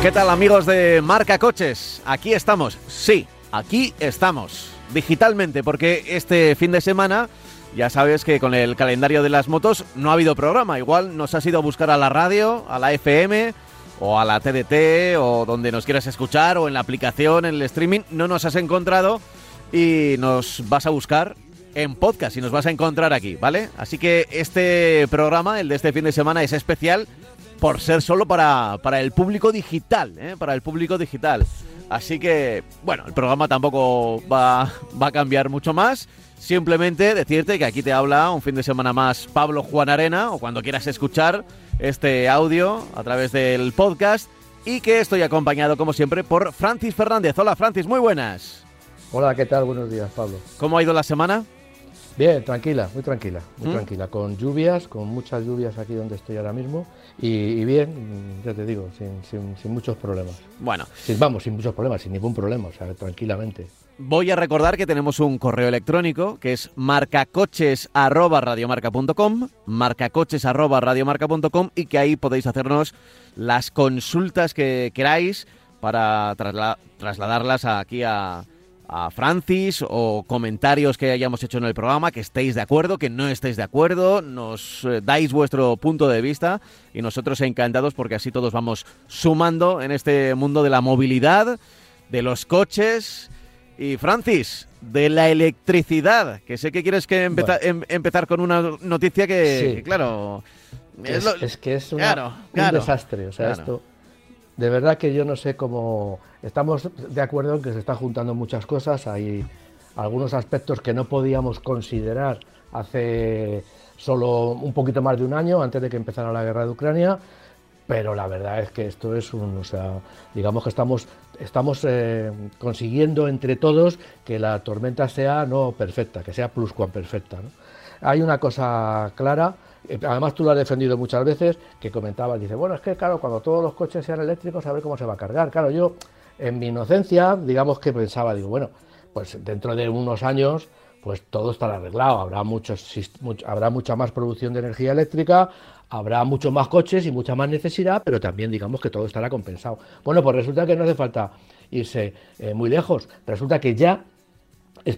¿Qué tal amigos de Marca Coches? Aquí estamos, sí, aquí estamos, digitalmente, porque este fin de semana ya sabes que con el calendario de las motos no ha habido programa, igual nos has ido a buscar a la radio, a la FM o a la TDT o donde nos quieras escuchar o en la aplicación, en el streaming, no nos has encontrado y nos vas a buscar en podcast y nos vas a encontrar aquí, ¿vale? Así que este programa, el de este fin de semana, es especial por ser solo para, para el público digital, ¿eh? para el público digital. Así que, bueno, el programa tampoco va, va a cambiar mucho más. Simplemente decirte que aquí te habla un fin de semana más Pablo Juan Arena, o cuando quieras escuchar este audio a través del podcast, y que estoy acompañado, como siempre, por Francis Fernández. Hola, Francis, muy buenas. Hola, ¿qué tal? Buenos días, Pablo. ¿Cómo ha ido la semana? Bien, tranquila, muy tranquila, muy ¿Mm? tranquila, con lluvias, con muchas lluvias aquí donde estoy ahora mismo y, bien, ya te digo, sin, muchos problemas. Bueno. vamos, sin muchos problemas, sin ningún problema, o sea, tranquilamente. Voy a recordar que tenemos un correo electrónico que es marcacoches@radiomarca.com, marcacoches@radiomarca.com y que ahí podéis hacernos las consultas que queráis para trasladarlas aquí a a Francis o comentarios que hayamos hecho en el programa, que estéis de acuerdo, que no estéis de acuerdo, nos eh, dais vuestro punto de vista y nosotros encantados porque así todos vamos sumando en este mundo de la movilidad, de los coches. Y Francis, de la electricidad, que sé que quieres que em, empezar con una noticia que, claro... Es, que es un desastre, o sea, esto de verdad que yo no sé cómo... Estamos de acuerdo en que se están juntando muchas cosas, hay algunos aspectos que no podíamos considerar hace solo un poquito más de un año, antes de que empezara la guerra de Ucrania, pero la verdad es que esto es un, o sea, digamos que estamos, estamos eh, consiguiendo entre todos que la tormenta sea no perfecta, que sea pluscuamperfecta. ¿no? Hay una cosa clara, además tú lo has defendido muchas veces, que comentabas, dice, bueno, es que claro, cuando todos los coches sean eléctricos, a ver cómo se va a cargar. Claro, yo en mi inocencia, digamos que pensaba, digo, bueno, pues dentro de unos años, pues todo estará arreglado, habrá, muchos, habrá mucha más producción de energía eléctrica, habrá muchos más coches y mucha más necesidad, pero también digamos que todo estará compensado. Bueno, pues resulta que no hace falta irse eh, muy lejos, resulta que ya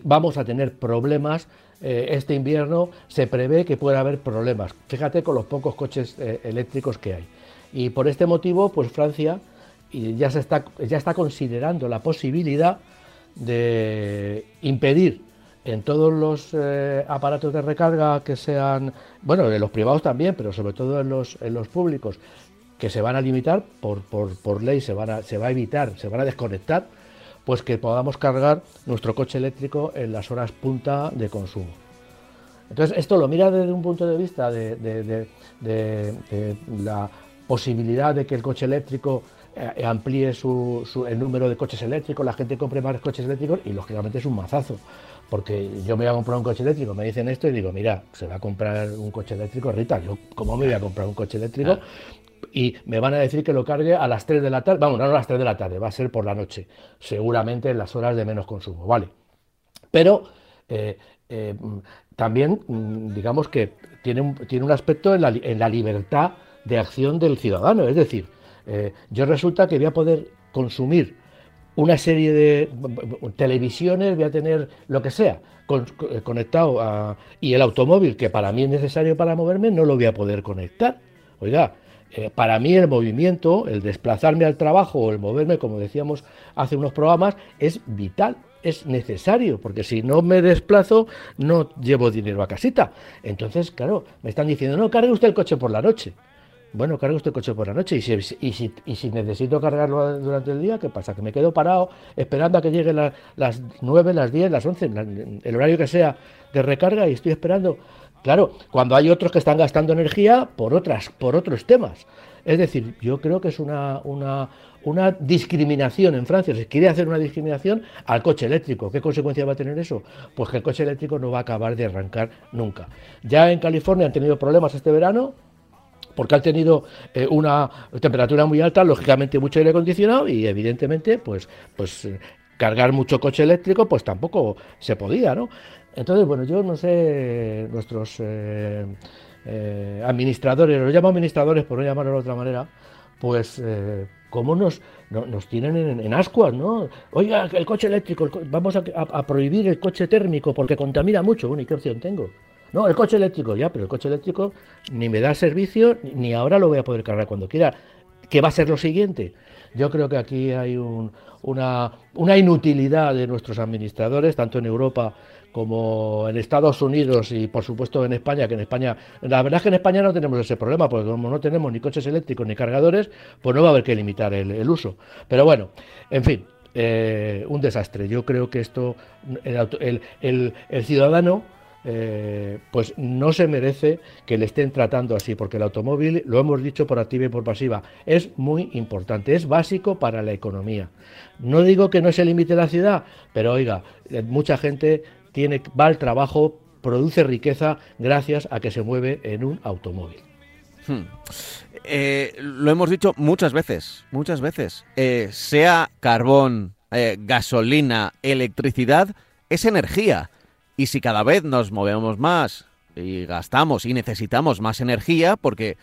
vamos a tener problemas eh, este invierno se prevé que pueda haber problemas. Fíjate con los pocos coches eh, eléctricos que hay. Y por este motivo, pues Francia ya, está, considerando la posibilidad de impedir en todos los eh, aparatos de recarga que sean, bueno, en los privados también, pero sobre todo en los, públicos, que se van a limitar, por, ley se, van se va a evitar, se van a desconectar pues que podamos cargar nuestro coche eléctrico en las horas punta de consumo. Entonces, esto lo mira desde un punto de vista de, la posibilidad de que el coche eléctrico eh, amplíe el número de coches eléctricos, la gente compre más coches eléctricos y lógicamente es un mazazo. Porque yo me voy a comprar un coche eléctrico, me dicen esto y digo, mira, se va a comprar un coche eléctrico, Rita, yo cómo me voy a comprar un coche eléctrico y me van a decir que lo cargue a las 3 de la tarde, vamos, no a las 3 de la tarde, va a ser por la noche, seguramente en las horas de menos consumo, ¿vale? Pero eh, eh, también, mm, digamos que tiene un, tiene un aspecto en la, en la, libertad de acción del ciudadano, es decir, eh, yo resulta que voy a poder consumir una serie de televisiones, voy a tener lo que sea conectado y el automóvil que para mí es necesario para moverme no lo voy a poder conectar. Oiga, eh, para mí el movimiento, el desplazarme al trabajo o el moverme, como decíamos hace unos programas, es vital, es necesario, porque si no me desplazo no llevo dinero a casita. Entonces, claro, me están diciendo, no, cargue usted el coche por la noche. Bueno, cargue usted el coche por la noche y si, necesito cargarlo durante el día, ¿qué pasa? Que me quedo parado esperando a que lleguen las 9, las 10, las 11, el horario que sea de recarga y estoy esperando Claro, cuando hay otros que están gastando energía por otras, por otros temas. Es decir, yo creo que es una, una, una discriminación en Francia. Se quiere hacer una discriminación al coche eléctrico. ¿Qué consecuencia va a tener eso? Pues que el coche eléctrico no va a acabar de arrancar nunca. Ya en California han tenido problemas este verano porque han tenido eh, una temperatura muy alta, lógicamente mucho aire acondicionado y evidentemente pues, pues eh, cargar mucho coche eléctrico pues tampoco se podía, ¿no? Entonces, bueno, yo no sé, nuestros eh, eh, administradores, los llamo administradores por no llamarlo de otra manera, pues eh, cómo nos, nos tienen en, ascuas, ¿no? Oiga, el coche eléctrico, vamos a, prohibir el coche térmico porque contamina mucho. Bueno, ¿y qué opción tengo? No, el coche eléctrico, ya, pero el coche eléctrico ni me da servicio, ni ahora lo voy a poder cargar cuando quiera. ¿Qué va a ser lo siguiente? Yo creo que aquí hay una, una inutilidad de nuestros administradores, tanto en Europa como en Estados Unidos y por supuesto en España, que en España, la verdad es que en España no tenemos ese problema, porque como no tenemos ni coches eléctricos ni cargadores, pues no va a haber que limitar el, uso. Pero bueno, en fin, eh, un desastre. Yo creo que esto, el, ciudadano, eh, pues no se merece que le estén tratando así, porque el automóvil, lo hemos dicho por activa y por pasiva, es muy importante, es básico para la economía. No digo que no se limite la ciudad, pero oiga, eh, mucha gente tiene, va al trabajo, produce riqueza gracias a que se mueve en un automóvil. Hmm. Eh, lo hemos dicho muchas veces, muchas veces. Sea carbón, gasolina, electricidad, es energía. Y si cada vez nos movemos más y gastamos y necesitamos más energía, porque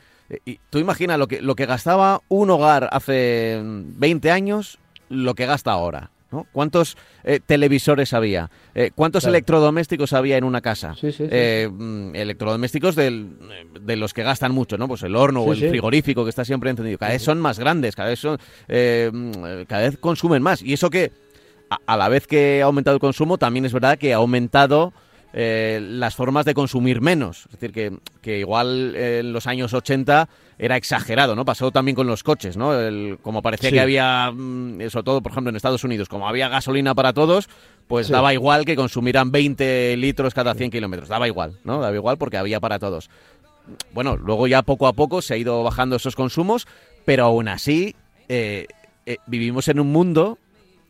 tú imaginas lo que, lo que gastaba un hogar hace 20 años, lo que gasta ahora. ¿Cuántos eh, televisores había? Eh, ¿Cuántos electrodomésticos había en una casa? Eh, mm, electrodomésticos de los que gastan mucho, ¿no? Pues el horno o el frigorífico que está siempre encendido. Cada vez son más grandes, cada vez son, mm, cada vez consumen más. Y eso que a, la vez que ha aumentado el consumo, también es verdad que ha aumentado las formas de consumir menos. Es decir, que, que igual en los años 80 era exagerado, ¿no? Pasó también con los coches, ¿no? como parecía que había, mm, sobre todo, por ejemplo, en Estados Unidos, como había gasolina para todos, pues daba igual que consumieran 20 litros cada 100 kilómetros. Daba igual, ¿no? Daba igual porque había para todos. Bueno, luego ya poco a poco se ha ido bajando esos consumos, pero aún así eh, eh, vivimos en un mundo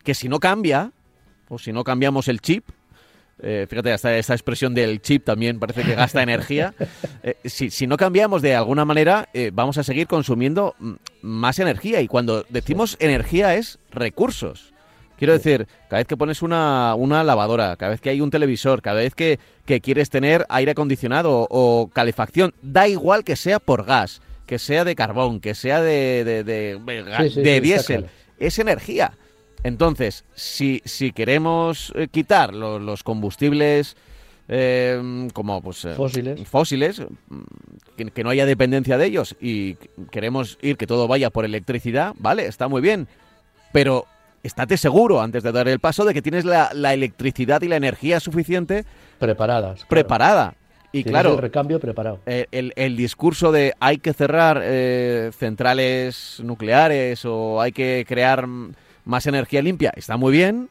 que si no cambia, o si no cambiamos el chip, eh, fíjate, esta, esta, expresión del chip también parece que gasta energía. Eh, si, no cambiamos de alguna manera, eh, vamos a seguir consumiendo más energía. Y cuando decimos energía es recursos. Quiero decir, cada vez que pones una, una lavadora, cada vez que hay un televisor, cada vez que, quieres tener aire acondicionado o, calefacción, da igual que sea por gas, que sea de carbón, que sea de, de, de diésel, es energía. Entonces, si, si queremos eh, quitar los, combustibles eh, como pues eh, fósiles, fósiles mm, que, no haya dependencia de ellos y queremos ir que todo vaya por electricidad, vale, está muy bien, pero estate seguro antes de dar el paso de que tienes la, electricidad y la energía suficiente preparadas, preparada. Y claro, el recambio preparado. El, el, discurso de hay que cerrar centrales nucleares o hay que crear más energía limpia está muy bien,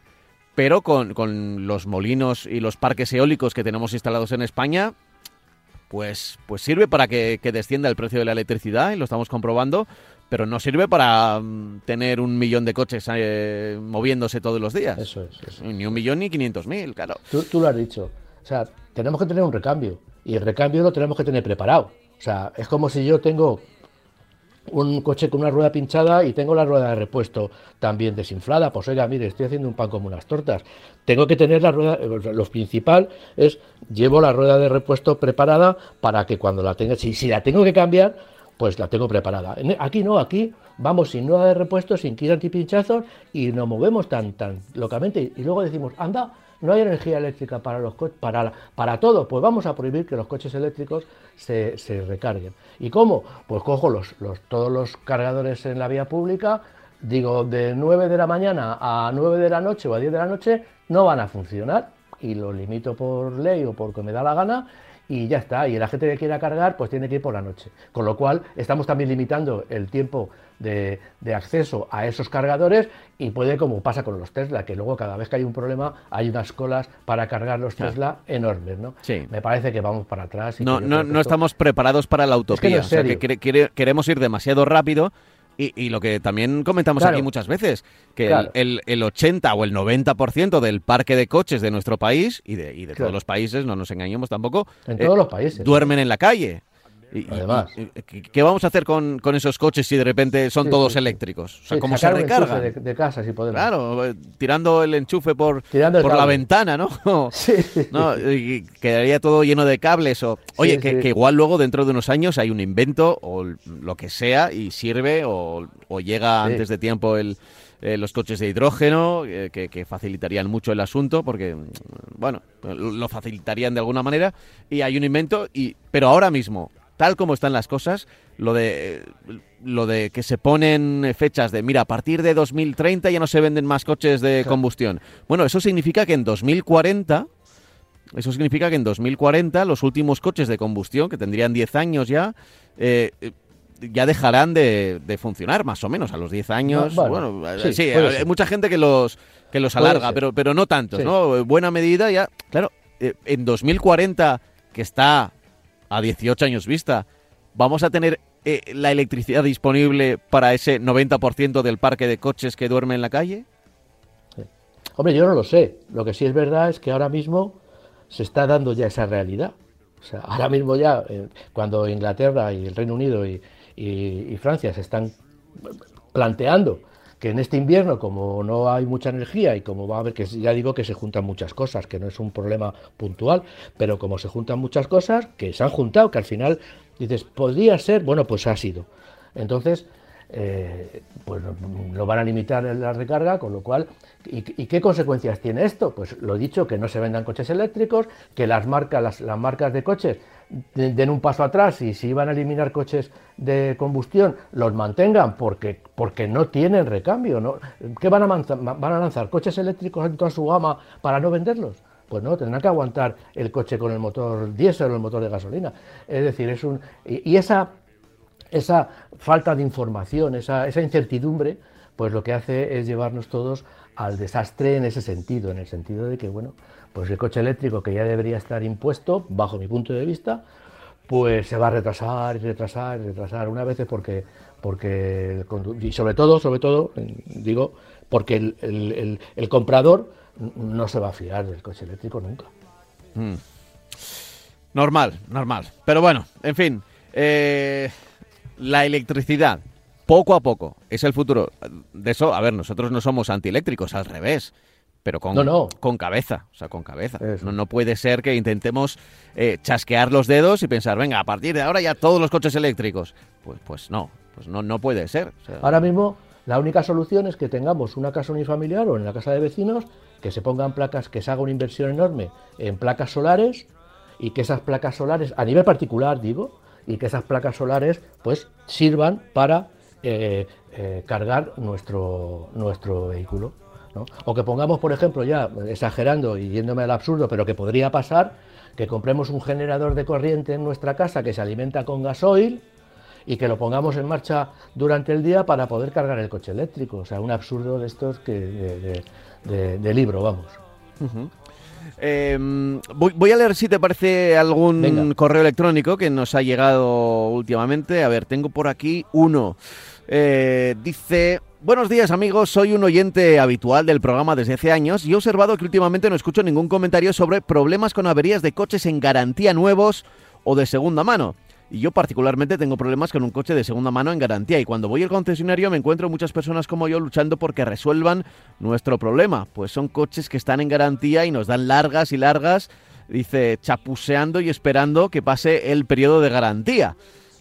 pero con, los molinos y los parques eólicos que tenemos instalados en España, pues, pues sirve para que, descienda el precio de la electricidad y lo estamos comprobando, pero no sirve para mm, tener un millón de coches eh, moviéndose todos los días. Eso es. Ni un millón ni quinientos mil, claro. Tú, tú, lo has dicho. O sea, tenemos que tener un recambio y el recambio lo tenemos que tener preparado. O sea, es como si yo tengo un coche con una rueda pinchada y tengo la rueda de repuesto también desinflada. Pues oiga, mire, estoy haciendo un pan como unas tortas. Tengo que tener la rueda, eh, lo principal es, llevo la rueda de repuesto preparada para que cuando la tenga, si, si la tengo que cambiar, pues la tengo preparada. Aquí no, aquí vamos sin rueda de repuesto, sin kit antipinchazos y nos movemos tan, tan locamente. Y luego decimos, anda, no hay energía eléctrica para los para, para todo, pues vamos a prohibir que los coches eléctricos se, se recarguen. ¿Y cómo? Pues cojo los, los, todos los cargadores en la vía pública, digo de 9 de la mañana a 9 de la noche o a 10 de la noche no van a funcionar y lo limito por ley o porque me da la gana y ya está. Y la gente que quiera cargar, pues tiene que ir por la noche. Con lo cual, estamos también limitando el tiempo de, acceso a esos cargadores y puede, como pasa con los Tesla, que luego cada vez que hay un problema hay unas colas para cargar los Tesla enormes, ¿no? Sí. Me parece que vamos para atrás. no, no, no estamos preparados para la utopía. que queremos ir demasiado rápido y, lo que también comentamos aquí muchas veces, que el, el, 80 o el 90% del parque de coches de nuestro país y de, y de todos los países, no nos engañemos tampoco, en todos los países, duermen en la calle. Además. ¿Qué vamos a hacer con, esos coches si de repente son todos eléctricos? O sea, ¿cómo se recarga? De, casa, si podemos. Claro, eh, tirando el enchufe por, por la ventana, ¿no? sí. ¿no? Y quedaría todo lleno de cables. O, oye, que, igual luego dentro de unos años hay un invento o lo que sea y sirve o, llega antes de tiempo el, eh, los coches de hidrógeno, eh, que, facilitarían mucho el asunto, porque, bueno, lo facilitarían de alguna manera, y hay un invento, y, pero ahora mismo, tal como están las cosas, lo de, lo de que se ponen fechas de, mira, a partir de 2030 ya no se venden más coches de combustión. Bueno, eso significa que en 2040... Eso significa que en 2040 los últimos coches de combustión, que tendrían 10 años ya, eh, ya dejarán de, funcionar, más o menos, a los 10 años. Bueno, sí, hay mucha gente que los, que los alarga, pero, pero no tantos, ¿no? Buena medida ya. Claro, eh, en 2040, que está a 18 años vista, vamos a tener eh, la electricidad disponible para ese 90% del parque de coches que duerme en la calle. Hombre, yo no lo sé. Lo que sí es verdad es que ahora mismo se está dando ya esa realidad. O sea, ahora mismo ya, eh, cuando Inglaterra y el Reino Unido y, y, Francia se están planteando que en este invierno, como no hay mucha energía y como va a haber que ya digo que se juntan muchas cosas, que no es un problema puntual, pero como se juntan muchas cosas, que se han juntado, que al final dices, podría ser, bueno, pues ha sido. Entonces, eh, pues lo van a limitar la recarga, con lo cual, ¿y, qué consecuencias tiene esto? Pues lo dicho, que no se vendan coches eléctricos, que las marcas, las marcas de coches den un paso atrás y si iban a eliminar coches de combustión, los mantengan porque, porque no tienen recambio. ¿no? ¿Qué van a, van a lanzar? ¿Coches eléctricos en toda su gama para no venderlos? Pues no, tendrán que aguantar el coche con el motor diésel o el motor de gasolina. Es decir, es un. Y, esa, esa falta de información, esa, esa incertidumbre, pues lo que hace es llevarnos todos al desastre en ese sentido, en el sentido de que, bueno, pues el coche eléctrico que ya debería estar impuesto, bajo mi punto de vista, pues se va a retrasar y retrasar y retrasar una vez porque porque y sobre todo sobre todo digo porque el, comprador no se va a fiar del coche eléctrico nunca. Mm. normal normal. Pero bueno en fin eh, la electricidad poco a poco es el futuro. De eso a ver nosotros no somos antieléctricos al revés pero con, con cabeza, o sea, con cabeza. No, no, puede ser que intentemos eh, chasquear los dedos y pensar, venga, a partir de ahora ya todos los coches eléctricos. Pues, pues no, pues no, no puede ser. ahora mismo la única solución es que tengamos una casa unifamiliar o en la casa de vecinos que se pongan placas, que se haga una inversión enorme en placas solares y que esas placas solares, a nivel particular digo, y que esas placas solares pues sirvan para eh, eh, cargar nuestro, nuestro vehículo. O que pongamos, por ejemplo, ya exagerando y yéndome al absurdo, pero que podría pasar, que compremos un generador de corriente en nuestra casa que se alimenta con gasoil y que lo pongamos en marcha durante el día para poder cargar el coche eléctrico. O sea, un absurdo de estos que de, libro, vamos. Em, voy, a leer si te parece algún correo electrónico que nos ha llegado últimamente. A ver, tengo por aquí uno. Eh, dice, buenos días amigos, soy un oyente habitual del programa desde hace años y he observado que últimamente no escucho ningún comentario sobre problemas con averías de coches en garantía nuevos o de segunda mano. Y yo particularmente tengo problemas con un coche de segunda mano en garantía y cuando voy al concesionario me encuentro muchas personas como yo luchando porque resuelvan nuestro problema, pues son coches que están en garantía y nos dan largas y largas, dice, chapuseando y esperando que pase el periodo de garantía.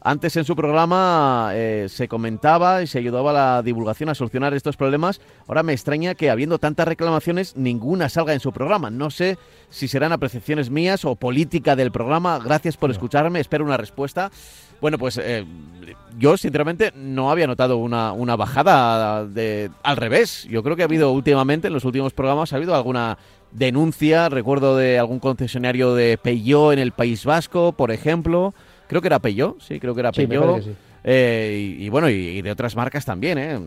Antes en su programa eh, se comentaba y se ayudaba a la divulgación a solucionar estos problemas. Ahora me extraña que habiendo tantas reclamaciones ninguna salga en su programa. No sé si serán apreciaciones mías o política del programa. Gracias por escucharme. Espero una respuesta. Bueno, pues eh, yo sinceramente no había notado una, una, bajada de al revés. Yo creo que ha habido últimamente, en los últimos programas, ha habido alguna denuncia. Recuerdo de algún concesionario de Peugeot en el País Vasco, por ejemplo Creo que era Peugeot, sí, creo que era Peugeot. Eh, y, bueno, y, de otras marcas también, ¿eh?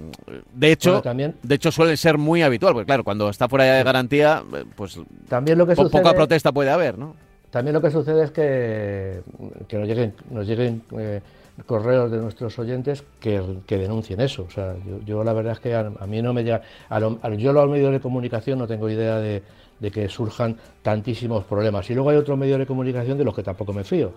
De hecho, también, de hecho suele ser muy habitual, porque claro, cuando está fuera de garantía, eh, pues también lo que poca protesta puede haber, ¿no? También lo que sucede es que, que nos lleguen, nos lleguen eh, correos de nuestros oyentes que, denuncien eso. O sea, yo, la verdad es que a, mí no me llega, a yo los medios de comunicación no tengo idea de, de que surjan tantísimos problemas. Y luego hay otros medios de comunicación de los que tampoco me fío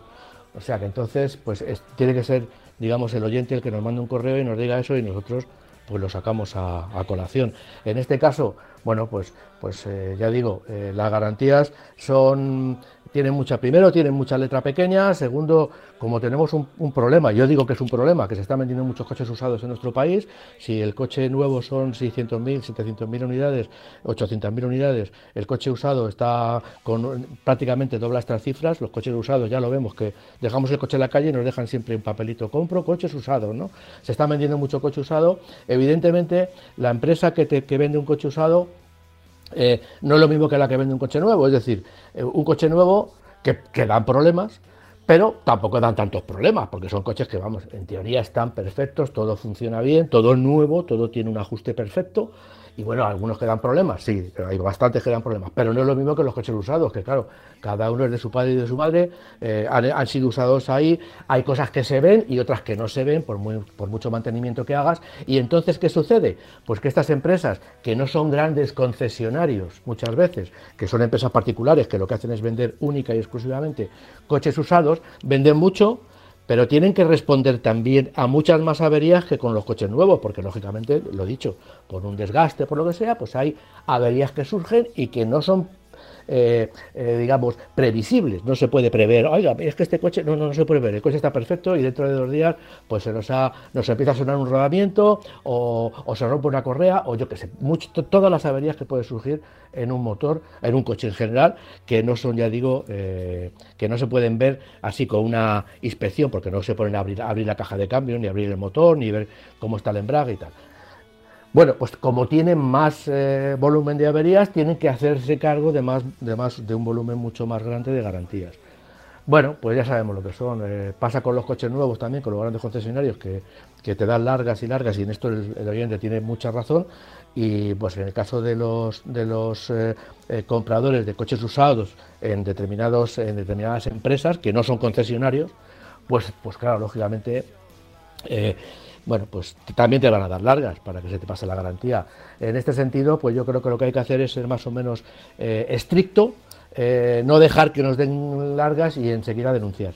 O sea que entonces, pues tiene que ser, digamos, el oyente el que nos mande un correo y nos diga eso y nosotros pues lo sacamos a, colación. En este caso, bueno, pues, pues eh, ya digo, eh, las garantías son tienen mucha, primero tienen mucha letra pequeña, segundo, como tenemos un, problema, yo digo que es un problema, que se están vendiendo muchos coches usados en nuestro país, si el coche nuevo son 600.000, 700.000 unidades, 800.000 unidades, el coche usado está con prácticamente doble estas cifras, los coches usados ya lo vemos que dejamos el coche en la calle y nos dejan siempre un papelito, compro coches usados, ¿no? Se está vendiendo mucho coche usado, evidentemente la empresa que, te, que vende un coche usado eh, no es lo mismo que la que vende un coche nuevo, es decir, eh, un coche nuevo que, que, dan problemas, pero tampoco dan tantos problemas, porque son coches que, vamos, en teoría están perfectos, todo funciona bien, todo es nuevo, todo tiene un ajuste perfecto, y bueno, algunos que dan problemas, sí, hay bastantes que dan problemas, pero no es lo mismo que los coches usados, que claro, cada uno es de su padre y de su madre, eh, han, sido usados ahí, hay cosas que se ven y otras que no se ven por, por mucho mantenimiento que hagas, y entonces, ¿qué sucede? Pues que estas empresas, que no son grandes concesionarios muchas veces, que son empresas particulares que lo que hacen es vender única y exclusivamente coches usados, venden mucho, pero tienen que responder también a muchas más averías que con los coches nuevos, porque lógicamente, lo dicho, por un desgaste, por lo que sea, pues hay averías que surgen y que no son eh, eh, digamos, previsibles. No se puede prever, oiga, es que este coche, no, no, se puede ver, el coche está perfecto y dentro de dos días pues se nos, ha, nos empieza a sonar un rodamiento o, se rompe una correa o yo qué sé, todas las averías que pueden surgir en un motor, en un coche en general, que no son, ya digo, eh, que no se pueden ver así con una inspección, porque no se ponen a abrir, abrir la caja de cambio, ni abrir el motor, ni ver cómo está el embrague y tal. Bueno, pues como tienen más eh, volumen de averías, tienen que hacerse cargo de más, de un volumen mucho más grande de garantías. Bueno, pues ya sabemos lo que son. Eh, pasa con los coches nuevos también, con los grandes concesionarios que, te dan largas y largas, y en esto el, oyente tiene mucha razón. Y pues en el caso de los, de los eh, compradores de coches usados en, determinados, en determinadas empresas que no son concesionarios, pues, pues claro, lógicamente bueno, pues también te van a dar largas para que se te pase la garantía. En este sentido, pues yo creo que lo que hay que hacer es ser más o menos eh, estricto, eh, no dejar que nos den largas y enseguida denunciar.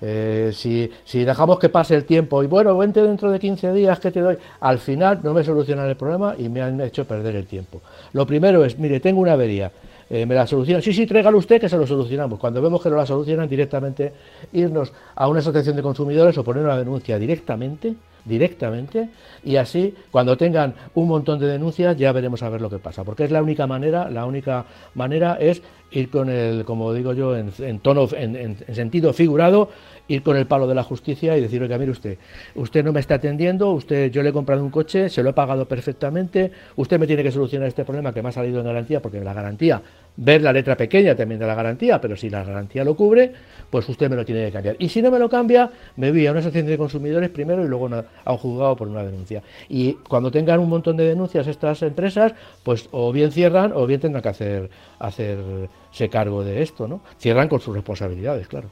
Eh, si, dejamos que pase el tiempo y bueno, vente dentro de 15 días que te doy, al final no me solucionan el problema y me han hecho perder el tiempo. Lo primero es, mire, tengo una avería, me la solucionan, sí, sí, tráigalo usted que se lo solucionamos. Cuando vemos que no la solucionan directamente, irnos a una asociación de consumidores o poner una denuncia directamente directamente y así cuando tengan un montón de denuncias ya veremos a ver lo que pasa, porque es la única manera, la única manera es ir con el, como digo yo, en, tono, en, sentido figurado, ir con el palo de la justicia y decir, oiga, mire usted, usted no me está atendiendo, usted, yo le he comprado un coche, se lo he pagado perfectamente, usted me tiene que solucionar este problema que me ha salido en garantía, porque la garantía, ver la letra pequeña también de la garantía, pero si la garantía lo cubre, pues usted me lo tiene que cambiar. Y si no me lo cambia, me voy a una asociación de consumidores primero y luego a un juzgado por una denuncia. Y cuando tengan un montón de denuncias estas empresas, pues o bien cierran o bien tendrán que hacer, hacerse cargo de esto, ¿no? Cierran con sus responsabilidades, claro.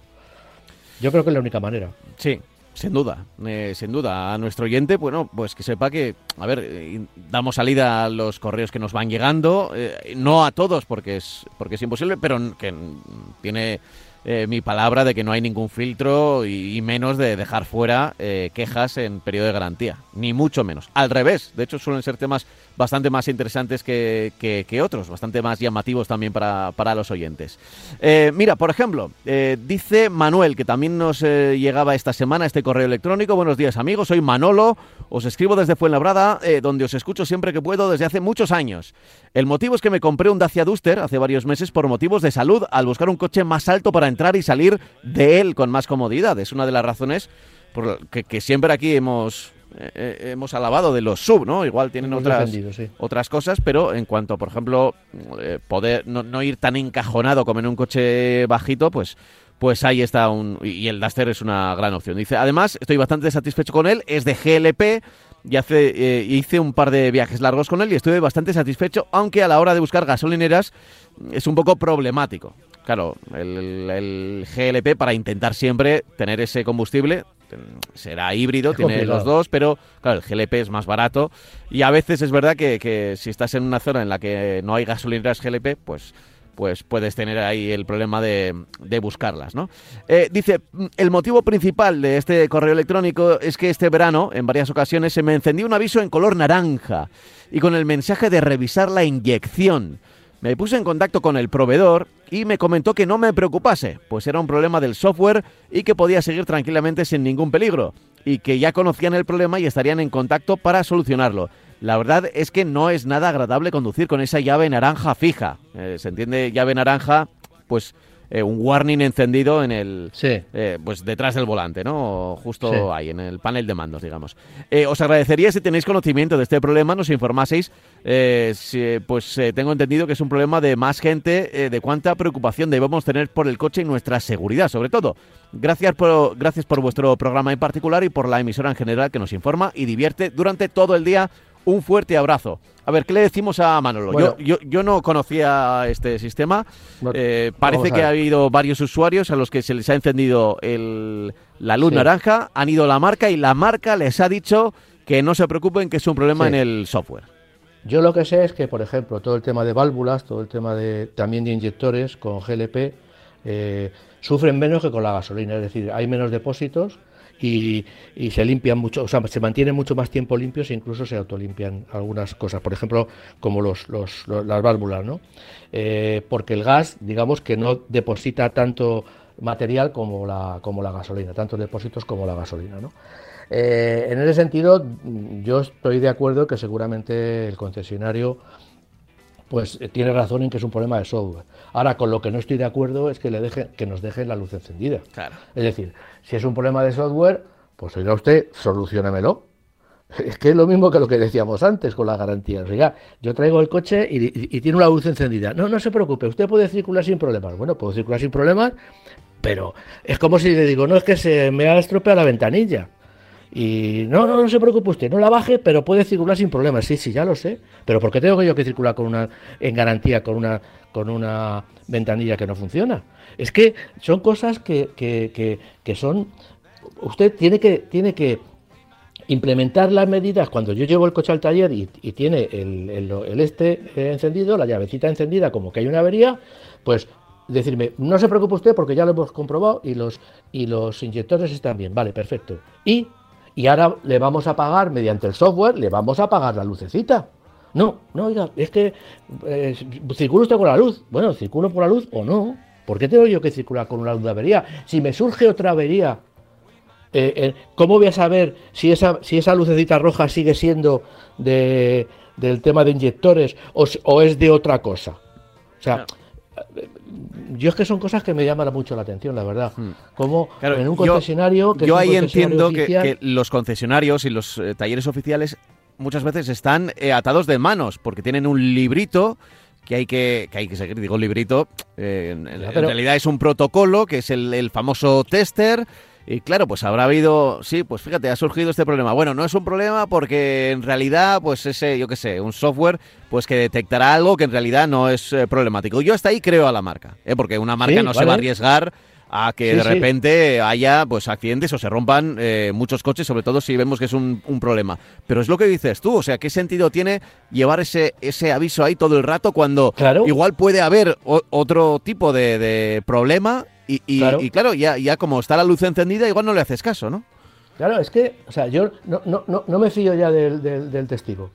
Yo creo que es la única manera. Sí, sin duda, eh, sin duda. A nuestro oyente, bueno, pues que sepa que, a ver, eh, damos salida a los correos que nos van llegando, eh, no a todos porque es, porque es imposible, pero que tiene eh, mi palabra de que no hay ningún filtro y, menos de dejar fuera eh, quejas en periodo de garantía, ni mucho menos. Al revés, de hecho suelen ser temas bastante más interesantes que, que, otros, bastante más llamativos también para, para los oyentes. Eh, mira, por ejemplo, dice Manuel, que también nos llegaba esta semana este correo electrónico. Buenos días amigos, soy Manolo, os escribo desde Fuenlabrada, donde os escucho siempre que puedo desde hace muchos años. El motivo es que me compré un Dacia Duster hace varios meses por motivos de salud al buscar un coche más alto para entrar y salir de él con más comodidad. Es una de las razones por que, siempre aquí hemos eh, eh, hemos alabado de los sub, ¿no? Igual tienen otras, otras cosas, pero en cuanto, por ejemplo, eh, poder no, ir tan encajonado como en un coche bajito, pues pues ahí está un y el Duster es una gran opción. Dice, además, estoy bastante satisfecho con él, es de GLP y hace, hice un par de viajes largos con él y estuve bastante satisfecho, aunque a la hora de buscar gasolineras es un poco problemático. Claro, el, GLP para intentar siempre tener ese combustible será híbrido, tiene los dos, pero claro, el GLP es más barato y a veces es verdad que, si estás en una zona en la que no hay gasolineras GLP, pues pues puedes tener ahí el problema de, buscarlas, ¿no? Eh, dice, el motivo principal de este correo electrónico es que este verano, en varias ocasiones, se me encendió un aviso en color naranja y con el mensaje de revisar la inyección. Me puse en contacto con el proveedor y me comentó que no me preocupase, pues era un problema del software y que podía seguir tranquilamente sin ningún peligro, y que ya conocían el problema y estarían en contacto para solucionarlo. La verdad es que no es nada agradable conducir con esa llave naranja fija. Eh, ¿Se entiende? Llave naranja, pues eh, un warning encendido en el eh, pues detrás del volante, ¿no? Justo ahí, en el panel de mandos, digamos. Eh, os agradecería si tenéis conocimiento de este problema, nos informaseis. pues tengo entendido que es un problema de más gente, de cuánta preocupación debemos tener por el coche y nuestra seguridad, sobre todo. Gracias por, gracias por vuestro programa en particular y por la emisora en general que nos informa y divierte durante todo el día un fuerte abrazo. A ver, ¿qué le decimos a Manolo? yo, yo, no conocía este sistema. Eh, parece que ha habido varios usuarios a los que se les ha encendido el, la luz naranja, han ido a la marca y la marca les ha dicho que no se preocupen, que es un problema en el software. Yo lo que sé es que, por ejemplo, todo el tema de válvulas, todo el tema de también de inyectores con GLP, eh, sufren menos que con la gasolina, es decir, hay menos depósitos y, se limpian mucho, o sea, se mantienen mucho más tiempo limpios e incluso se autolimpian algunas cosas, por ejemplo, como los, las válvulas, ¿no? Eh, porque el gas, digamos que no deposita tanto material como la, como la gasolina, tantos depósitos como la gasolina, ¿no? Eh, en ese sentido, yo estoy de acuerdo que seguramente el concesionario pues eh, tiene razón en que es un problema de software. Ahora, con lo que no estoy de acuerdo es que le deje, que nos dejen la luz encendida. Es decir, si es un problema de software, pues oiga usted, solucionemelo. Es que es lo mismo que lo que decíamos antes con la garantía. Oiga, yo traigo el coche y, tiene una luz encendida. No, no se preocupe, usted puede circular sin problemas. Bueno, puedo circular sin problemas, pero es como si le digo, no es que se me ha estropeado la ventanilla. Y no, no, no se preocupe usted, no la baje, pero puede circular sin problemas. Sí, sí, ya lo sé. Pero ¿por qué tengo yo que circular con una, en garantía con una, con una ventanilla que no funciona? Es que son cosas que, que, que, son. Usted tiene que, tiene que implementar las medidas cuando yo llevo el coche al taller y, tiene el, el, este encendido, la llavecita encendida, como que hay una avería, pues decirme, no se preocupe usted porque ya lo hemos comprobado y los, y los inyectores están bien. Vale, perfecto. Y y ahora le vamos a pagar, mediante el software, le vamos a pagar la lucecita. No, no, oiga, es que eh, circulo usted con la luz. Bueno, circulo por la luz o no. ¿Por qué tengo yo que circular con una luz avería? Si me surge otra avería, eh, eh, ¿cómo voy a saber si esa, si esa lucecita roja sigue siendo de, del tema de inyectores o, es de otra cosa? O sea, yo es que son cosas que me llaman mucho la atención, la verdad. Hmm. Como en un concesionario. Yo, yo ahí entiendo que, los concesionarios y los eh, talleres oficiales muchas veces están eh, atados de manos porque tienen un librito que hay que, que hay que seguir. Digo librito, eh, en, realidad es un protocolo que es el, el famoso tester y claro, pues habrá habido, sí, pues fíjate, ha surgido este problema. Bueno, no es un problema porque en realidad, pues ese, yo qué sé, un software, pues que detectará algo que en realidad no es eh, problemático. Yo hasta ahí creo a la marca, ¿eh? porque una marca no se va a arriesgar a que de repente haya pues accidentes o se rompan eh, muchos coches, sobre todo si vemos que es un, problema. Pero es lo que dices tú, o sea, ¿qué sentido tiene llevar ese, ese aviso ahí todo el rato cuando igual puede haber otro tipo de, de problema y, claro. ya, ya como está la luz encendida, igual no le haces caso, ¿no? Claro, es que, o sea, yo no, no, no, me fío ya del, testigo.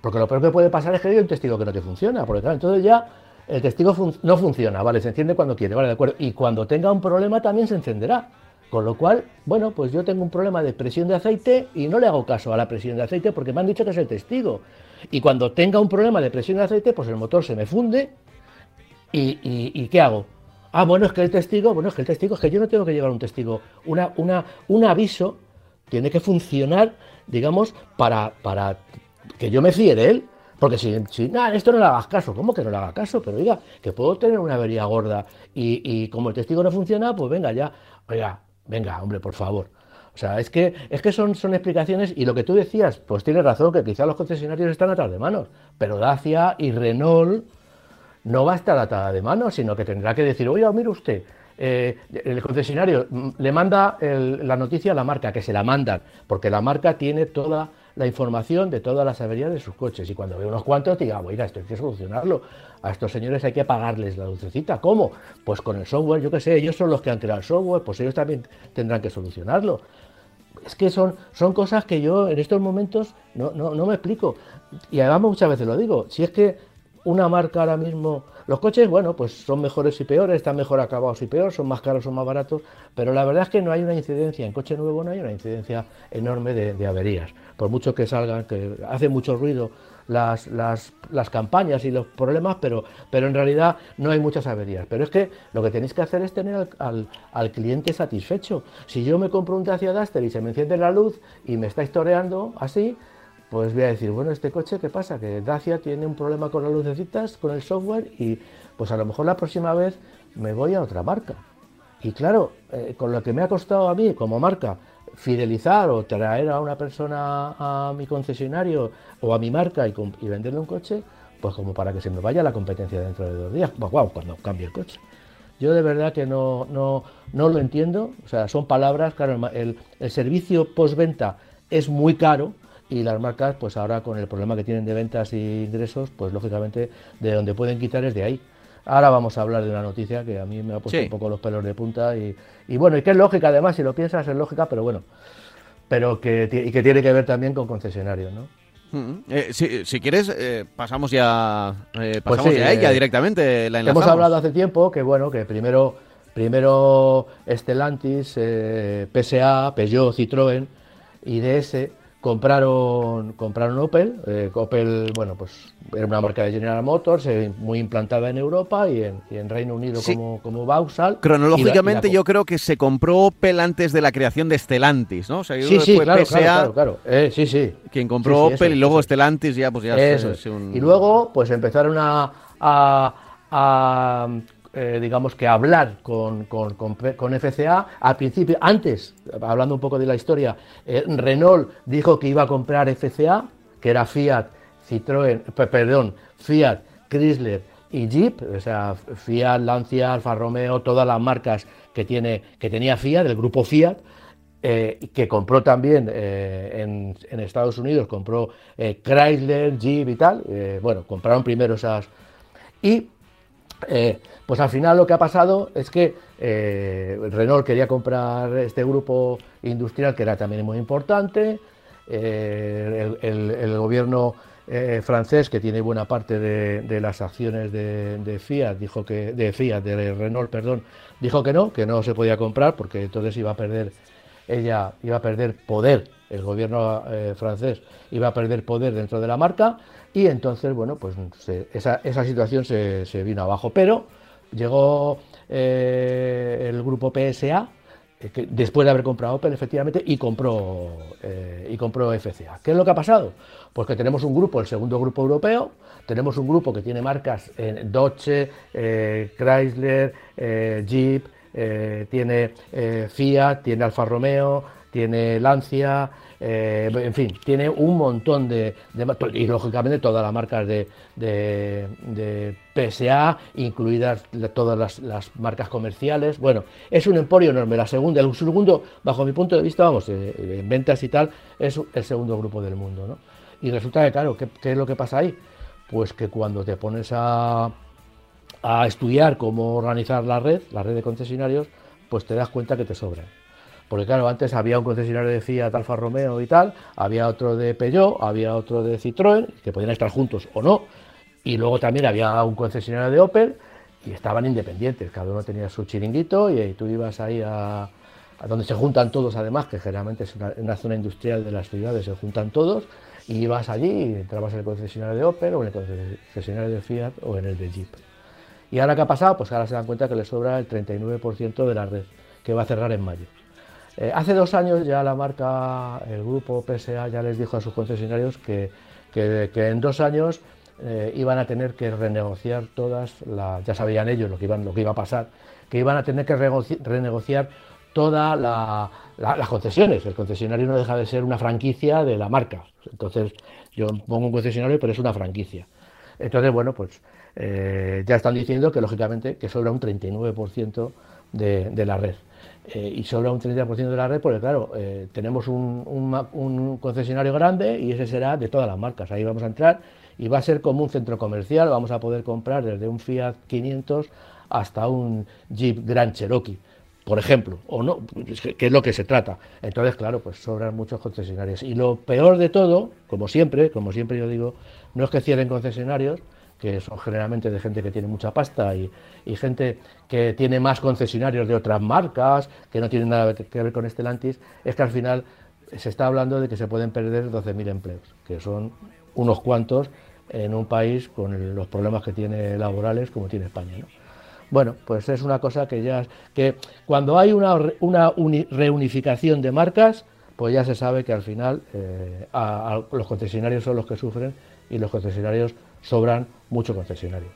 Porque lo peor que puede pasar es que hay un testigo que no te funciona. Porque claro, entonces ya el testigo no funciona, ¿vale? Se enciende cuando quiere, ¿vale? De acuerdo. Y cuando tenga un problema también se encenderá. Con lo cual, bueno, pues yo tengo un problema de presión de aceite y no le hago caso a la presión de aceite porque me han dicho que es el testigo. Y cuando tenga un problema de presión de aceite, pues el motor se me funde y, y ¿qué hago? Ah, bueno, es que el testigo, bueno, es que el testigo, es que yo no tengo que llevar un testigo. Una, una, un aviso tiene que funcionar, digamos, para, para que yo me fíe de él. Porque si, si nada, esto no le hagas caso, ¿cómo que no le haga caso? Pero oiga, que puedo tener una avería gorda y, y como el testigo no funciona, pues venga ya, oiga, venga, hombre, por favor. O sea, es que, es que son, son explicaciones y lo que tú decías, pues tienes razón, que quizás los concesionarios están atrás de manos, pero Dacia y Renault no va a estar atada de mano, sino que tendrá que decir, oiga, mire usted, eh, el concesionario le manda la noticia a la marca, que se la mandan, porque la marca tiene toda la información de todas las averías de sus coches. Y cuando ve unos cuantos, diga, bueno, esto hay que solucionarlo. A estos señores hay que pagarles la lucecita. ¿Cómo? Pues con el software, yo qué sé, ellos son los que han creado el software, pues ellos también tendrán que solucionarlo. Es que son, son cosas que yo en estos momentos no, no, no me explico. Y además muchas veces lo digo, si es que una marca ahora mismo los coches, bueno, pues son mejores y peores, están mejor acabados y peor, son más caros o más baratos, pero la verdad es que no hay una incidencia, en coche nuevo no hay una incidencia enorme de, averías. Por mucho que salgan, que hace mucho ruido las, las, las, campañas y los problemas, pero, pero en realidad no hay muchas averías. Pero es que lo que tenéis que hacer es tener al, al, cliente satisfecho. Si yo me compro un Dacia Duster y se me enciende la luz y me está historiando así, pues voy a decir, bueno, este coche, ¿qué pasa? Que Dacia tiene un problema con las lucecitas, con el software, y pues a lo mejor la próxima vez me voy a otra marca. Y claro, eh, con lo que me ha costado a mí como marca fidelizar o traer a una persona a mi concesionario o a mi marca y, venderle un coche, pues como para que se me vaya la competencia dentro de dos días, pues, cuando cambie el coche. Yo de verdad que no, no, no lo entiendo, o sea, son palabras, claro, el, el servicio postventa es muy caro, y las marcas, pues ahora con el problema que tienen de ventas y ingresos, pues lógicamente de donde pueden quitar es de ahí. Ahora vamos a hablar de una noticia que a mí me ha puesto un poco los pelos de punta y, bueno, y que es lógica además, si lo piensas es lógica, pero bueno, pero que, y que tiene que ver también con concesionarios, ¿no? Mm, eh, si, quieres, eh, pasamos ya, eh, pues pasamos ya a ella directamente. La hemos hablado hace tiempo que bueno, que primero, primero Stellantis, PSA, Peugeot, Citroën y DS compraron, compraron Opel. Eh, Opel, bueno, pues era una marca de General Motors, eh, muy implantada en Europa y en, Reino Unido como, como Vauxhall. Cronológicamente yo creo que se compró Opel antes de la creación de Stellantis, ¿no? sí, sí, claro, claro, claro, eh, sí, sí. Quien compró Opel y luego Stellantis ya pues ya Y luego pues empezaron a, a eh, digamos que hablar con, con, FCA. Al principio, antes, hablando un poco de la historia, eh, Renault dijo que iba a comprar FCA, que era Fiat, Citroën, perdón, Fiat, Chrysler y Jeep, o sea, Fiat, Lancia, Alfa Romeo, todas las marcas que, tiene, que tenía Fiat, del grupo Fiat, eh, que compró también en, en, Estados Unidos, compró Chrysler, Jeep y tal. bueno, compraron primero esas. Y eh, pues al final lo que ha pasado es que eh, Renault quería comprar este grupo industrial que era también muy importante, eh, el, gobierno francés que tiene buena parte de, las acciones de, Fiat dijo que de Fiat de Renault perdón dijo que no que no se podía comprar porque entonces iba a perder ella iba a perder poder el gobierno francés iba a perder poder dentro de la marca y entonces, bueno, pues esa, esa, situación se, se, vino abajo. Pero llegó eh, el grupo PSA, eh, después de haber comprado Opel, efectivamente, y compró, eh, y compró FCA. ¿Qué es lo que ha pasado? Pues que tenemos un grupo, el segundo grupo europeo, tenemos un grupo que tiene marcas en Dodge, Chrysler, Jeep, tiene Fiat, tiene Alfa Romeo, tiene Lancia, eh, en fin, tiene un montón de, y lógicamente todas las marcas de, PSA, incluidas todas las, marcas comerciales. Bueno, es un emporio enorme. La segunda, el segundo, bajo mi punto de vista, vamos, eh, en ventas y tal, es el segundo grupo del mundo. ¿no? Y resulta que, claro, ¿qué, ¿qué, es lo que pasa ahí? Pues que cuando te pones a, a estudiar cómo organizar la red, la red de concesionarios, pues te das cuenta que te sobran. Porque claro, antes había un concesionario de Fiat, Alfa Romeo y tal, había otro de Peugeot, había otro de Citroën, que podían estar juntos o no, y luego también había un concesionario de Opel y estaban independientes, cada uno tenía su chiringuito y, tú ibas ahí a, donde se juntan todos además, que generalmente es una, zona industrial de las ciudades, se juntan todos, y ibas allí y entrabas en el concesionario de Opel o en el concesionario de Fiat o en el de Jeep. ¿Y ahora qué ha pasado? Pues ahora se dan cuenta que le sobra el 39% de la red, que va a cerrar en mayo. Eh, hace dos años ya la marca, el grupo PSA ya les dijo a sus concesionarios que, en dos años eh, iban a tener que renegociar todas, las, ya sabían ellos lo que, iban, lo que iba a pasar, que iban a tener que renegociar todas las concesiones. El concesionario no deja de ser una franquicia de la marca. Entonces, yo pongo un concesionario, pero es una franquicia. Entonces, bueno, pues eh, ya están diciendo que lógicamente que sobra un 39% de, de la red. Y sobra un 30% de la red, porque claro, eh, tenemos un, un, concesionario grande y ese será de todas las marcas. Ahí vamos a entrar y va a ser como un centro comercial, vamos a poder comprar desde un Fiat 500 hasta un Jeep Grand Cherokee por ejemplo, o no, que es lo que se trata. Entonces, claro, pues sobran muchos concesionarios. Y lo peor de todo, como siempre, como siempre yo digo, no es que cierren concesionarios, que son generalmente de gente que tiene mucha pasta y, gente que tiene más concesionarios de otras marcas, que no tienen nada que ver con Estelantis, es que al final se está hablando de que se pueden perder 12.000 empleos, que son unos cuantos en un país con los problemas que tiene laborales como tiene España. ¿no? Bueno, pues es una cosa que ya, que cuando hay una, una reunificación de marcas, pues ya se sabe que al final eh, los concesionarios son los que sufren y los concesionarios sobran mucho concesionarios.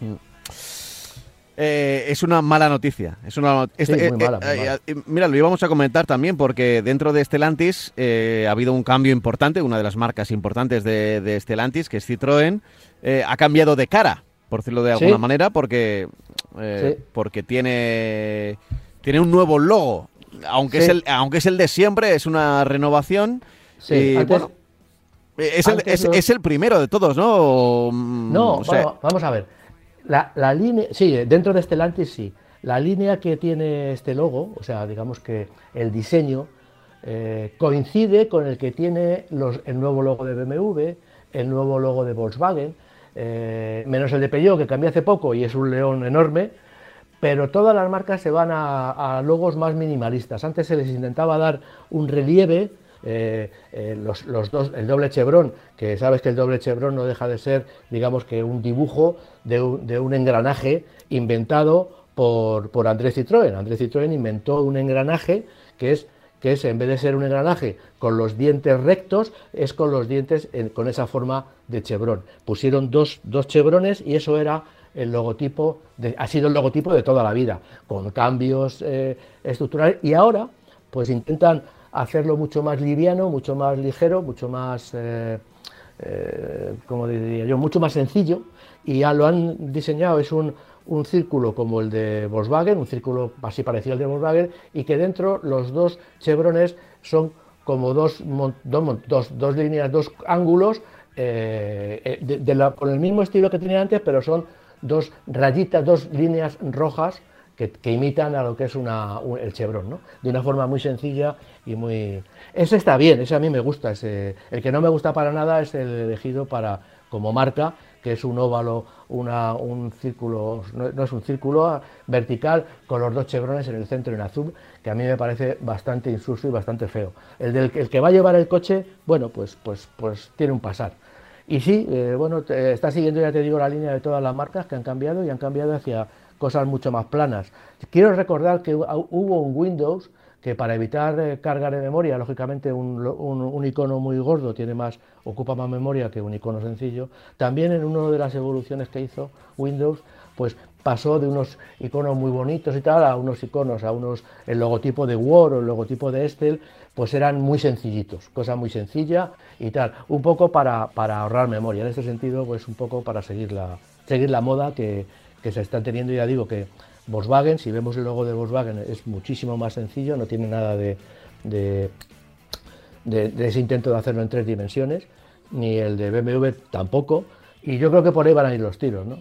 Mm. Eh, es una mala noticia. Es una, este, muy mala, eh, mira, lo íbamos a comentar también porque dentro de Stellantis ha habido un cambio importante. Una de las marcas importantes de, de Stellantis, que es Citroën, ha cambiado de cara por decirlo de alguna manera, porque, eh, porque tiene, tiene un nuevo logo. Aunque, es el, aunque es el de siempre, es una renovación. Sí, bueno, es, el, es, el, primero de todos, ¿no? Mm, no, vamos, a ver. La, la, línea, sí, dentro de Stellantis sí. La línea que tiene este logo, o sea, digamos que el diseño, eh, coincide con el que tiene los, el nuevo logo de BMW, el nuevo logo de Volkswagen eh, menos el de Peugeot que cambió hace poco y es un león enorme, pero todas las marcas se van a, logos más minimalistas. Antes se les intentaba dar un relieve, eh, eh, el doble chevron, que sabes que el doble chevron no deja de ser, digamos que un dibujo de un, engranaje inventado por, por André Citroën. André Citroën inventó un engranaje que es que es en vez de ser un engranaje con los dientes rectos, es con los dientes con esa forma de chevron. Pusieron dos, dos chevrones y eso era el logotipo, ha sido el logotipo de toda la vida, con cambios eh, estructurales y ahora pues intentan hacerlo mucho más liviano, mucho más ligero, mucho más, eh, eh, como diría yo, mucho más sencillo y ya lo han diseñado, es un, un círculo como el de Volkswagen, un círculo así parecido al de Volkswagen, y que dentro los dos chevrones son como dos, dos, líneas, dos ángulos, eh, con el mismo estilo que tenía antes, pero son dos rayitas, dos líneas rojas que, imitan a lo que es una, el chevron, ¿no? de una forma muy sencilla y muy... Ese está bien, ese a mí me gusta, ese... el que no me gusta para nada es el elegido para, como marca, que es un óvalo, una, un círculo, no, es un círculo vertical con los dos chevrones en el centro en azul, que a mí me parece bastante insulso y bastante feo. El, del, el que va a llevar el coche, bueno, pues, pues, pues tiene un pasar. Y sí, eh, bueno, está siguiendo, ya te digo, la línea de todas las marcas que han cambiado y han cambiado hacia cosas mucho más planas. Quiero recordar que hubo un Windows que para evitar eh, carga de memoria, lógicamente un, icono muy gordo tiene más, ocupa más memoria que un icono sencillo, también en una de las evoluciones que hizo Windows, pues pasó de unos iconos muy bonitos y tal a unos iconos, a unos, el logotipo de Word o el logotipo de Excel, pues eran muy sencillitos, cosa muy sencilla y tal, un poco para, para ahorrar memoria, en este sentido, pues un poco para seguir la, seguir la moda que, que se está teniendo, ya digo que Volkswagen, si vemos el logo de Volkswagen, es muchísimo más sencillo, no tiene nada de, de, ese intento de hacerlo en tres dimensiones, ni el de BMW tampoco, y yo creo que por ahí van a ir los tiros, ¿no?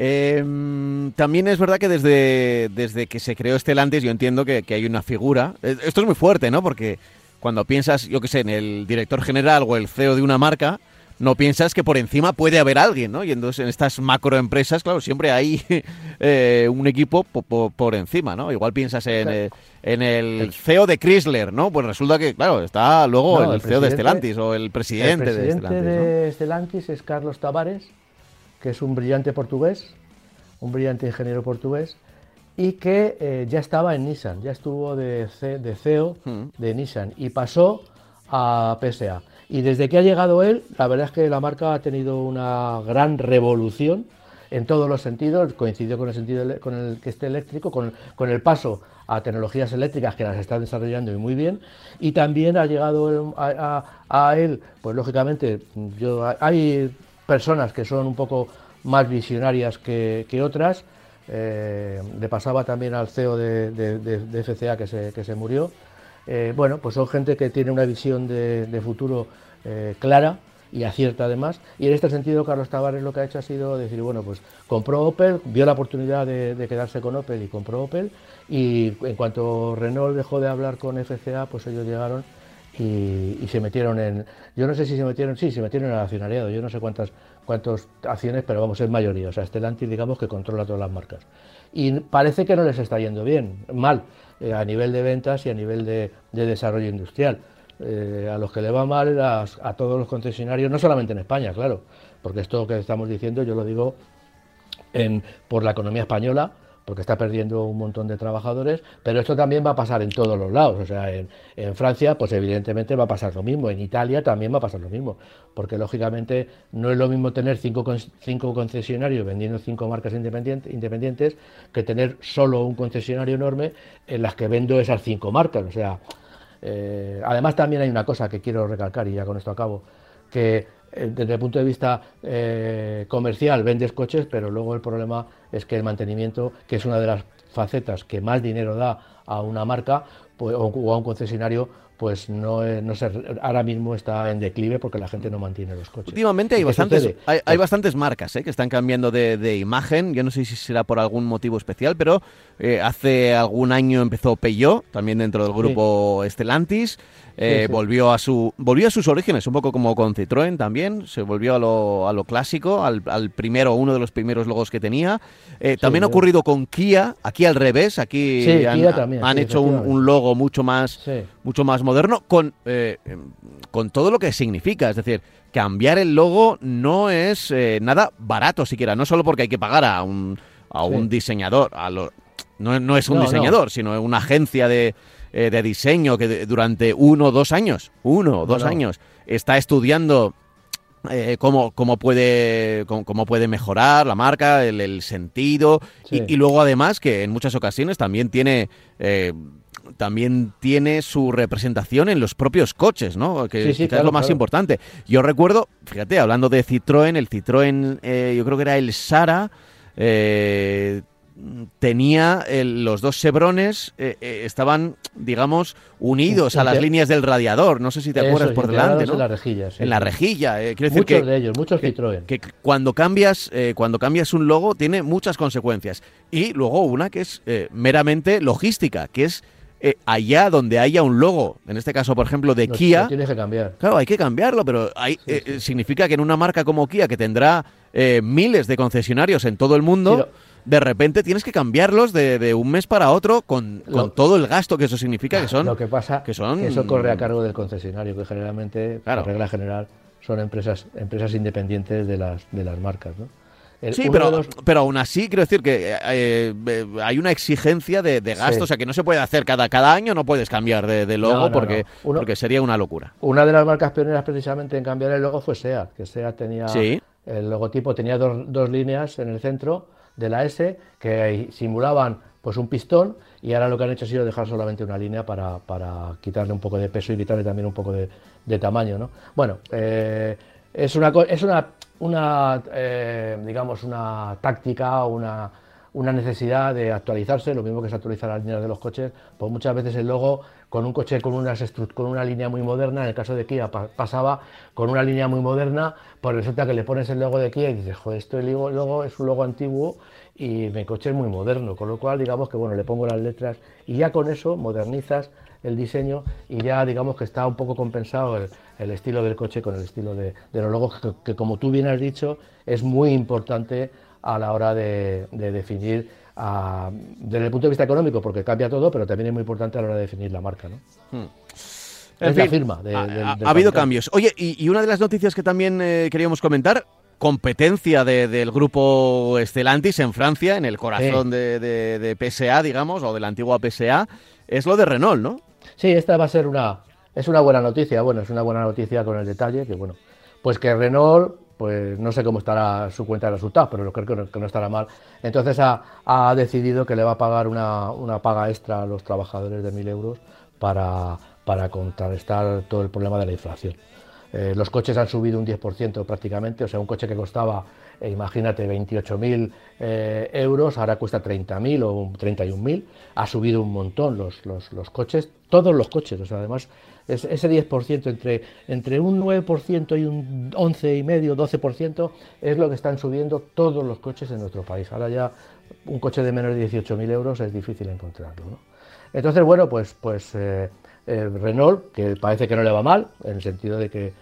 Em, también es verdad que desde, desde que se creó Stellantis yo entiendo que, que, hay una figura. Eh, esto es muy fuerte, ¿no? Porque cuando piensas, yo qué sé, en el director general o el CEO de una marca, no piensas que por encima puede haber alguien, ¿no? Y entonces en estas macroempresas, claro, siempre hay eh, un equipo por, encima, ¿no? Igual piensas en, eh, en, el CEO de Chrysler, ¿no? Pues resulta que, claro, está luego el, CEO de Stellantis o el presidente, el presidente de Stellantis. es Carlos Tavares, que es un brillante portugués, un brillante ingeniero portugués, y que eh, ya estaba en Nissan, ya estuvo de, de CEO hmm. de Nissan y pasó a PSA. Y desde que ha llegado él, la verdad es que la marca ha tenido una gran revolución en todos los sentidos, coincidió con el sentido con el que esté eléctrico, con, el paso a tecnologías eléctricas que las están desarrollando y muy bien, y también ha llegado a, él, pues lógicamente, yo, hay personas que son un poco más visionarias que, otras, eh, le pasaba también al CEO de, FCA que se, que se murió. Eh, bueno, pues son gente que tiene una visión de, futuro eh, clara y acierta además. Y en este sentido, Carlos Tavares lo que ha hecho ha sido decir, bueno, pues compró Opel, vio la oportunidad de, quedarse con Opel y compró Opel. Y en cuanto Renault dejó de hablar con FCA, pues ellos llegaron y, se metieron en. Yo no sé si se metieron, sí, se metieron en el accionariado. Yo no sé cuántas, acciones, pero vamos, es mayoría. O sea, Stellantis, digamos, que controla todas las marcas. Y parece que no les está yendo bien, mal, eh, a nivel de ventas y a nivel de, desarrollo industrial. Eh, a los que le va mal a, todos los concesionarios, no solamente en España, claro, porque esto que estamos diciendo yo lo digo por la economía española, porque está perdiendo un montón de trabajadores, pero esto también va a pasar en todos los lados. O sea, en, Francia, pues evidentemente va a pasar lo mismo, en Italia también va a pasar lo mismo, porque lógicamente no es lo mismo tener cinco, cinco concesionarios vendiendo cinco marcas independientes que tener solo un concesionario enorme en las que vendo esas cinco marcas. O sea, eh, además también hay una cosa que quiero recalcar, y ya con esto acabo, que desde el punto de vista eh, comercial vendes coches, pero luego el problema es que el mantenimiento, que es una de las facetas que más dinero da a una marca pues, o, a un concesionario, pues no, no sé, ahora mismo está en declive porque la gente no mantiene los coches. Últimamente hay bastantes, hay, pues bastantes marcas ¿eh? que están cambiando de, imagen. Yo no sé si será por algún motivo especial, pero hace algún año empezó Peugeot, también dentro del grupo Estelantis. Eh, volvió a su volvió a sus orígenes, un poco como con Citroën también, se volvió a lo, a lo clásico, al, al, primero, uno de los primeros logos que tenía. Eh, también ha ocurrido con Kia, aquí al revés, aquí han, hecho un, logo mucho más, mucho más moderno, con, eh, con todo lo que significa, es decir, cambiar el logo no es nada barato siquiera, no solo porque hay que pagar a un, a un diseñador, a lo, no, no es un diseñador, sino una agencia de eh, de diseño que durante uno o dos años, uno o dos años, está estudiando eh, cómo, cómo, puede, cómo, puede mejorar la marca, el, sentido, y, luego además que en muchas ocasiones también tiene... Eh, también tiene su representación en los propios coches, ¿no? Que es lo más importante. Yo recuerdo, fíjate, hablando de Citroën, el Citroën, yo creo que era el Sara, eh, tenía los dos chevrones eh, eh, estaban digamos unidos a las líneas del radiador no sé si te acuerdas por delante ¿no? en la rejilla en la rejilla eh, muchos de ellos muchos Citroën que cuando cambias cuando cambias un logo tiene muchas consecuencias y luego una que es meramente logística que es allá donde haya un logo, en este caso, por ejemplo, de Kia. Tienes que cambiar. Claro, hay que cambiarlo, pero hay, significa que en una marca como Kia, que tendrá miles de concesionarios en todo el mundo, de repente tienes que cambiarlos de, un mes para otro con, todo el gasto que eso significa que son lo que pasa que son eso corre a cargo del concesionario que generalmente claro. por regla general son empresas empresas independientes de las de las marcas ¿no? sí, pero, pero aún así quiero decir que eh, eh, hay una exigencia de, gasto, o sea que no se puede hacer cada, cada año, no puedes cambiar de, logo porque, porque sería una locura. Una de las marcas pioneras precisamente en cambiar el logo fue SEAT, que SEAT tenía el logotipo, tenía dos, dos líneas en el centro de la S que simulaban pues un pistón y ahora lo que han hecho ha sido dejar solamente una línea para, quitarle un poco de peso y quitarle también un poco de, tamaño. ¿no? Bueno, eh, es una, es una, una eh, digamos, una táctica, una, una necesidad de actualizarse, lo mismo que es actualizar las líneas de los coches, pues muchas veces el logo con un coche con, con una línea muy moderna, en el caso de Kia pasaba con una línea muy moderna, pues resulta que le pones el logo de Kia y dices, joder, esto el logo es un logo antiguo y mi coche es muy moderno, con lo cual digamos que bueno, le pongo las letras y ya con eso modernizas el diseño y ya digamos que está un poco compensado el, estilo del coche con el estilo de, los logos que, como tú bien has dicho es muy importante a la hora de, definir desde el punto de vista económico, porque cambia todo, pero también es muy importante a la hora de definir la marca. ¿no? Hmm. Es la firma. ha, habido cambios. Oye, y, una de las noticias que también eh, queríamos comentar, competencia del grupo Stellantis en Francia, en el corazón de, de, PSA, digamos, o de la antigua PSA, es lo de Renault, ¿no? Sí, esta va a ser una, es una buena noticia. Bueno, es una buena noticia con el detalle que, bueno, pues que Renault pues no sé cómo estará su cuenta de resultados, pero creo que no, que no estará mal. Entonces ha, decidido que le va a pagar una, paga extra a los trabajadores de 1.000 euros para, para contrarrestar todo el problema de la inflación. Eh, los coches han subido un 10% prácticamente, o sea, un coche que costaba, eh, imagínate, 28.000 eh, euros, ahora cuesta 30.000 o 31.000, ha subido un montón los, los, coches, todos los coches, o sea, además ese 10% entre, entre un 9% y un 11,5, 12% es lo que están subiendo todos los coches en nuestro país. Ahora ya un coche de menos de 18.000 euros es difícil encontrarlo. ¿no? Entonces, bueno, pues, pues Renault, que parece que no le va mal, en el sentido de que,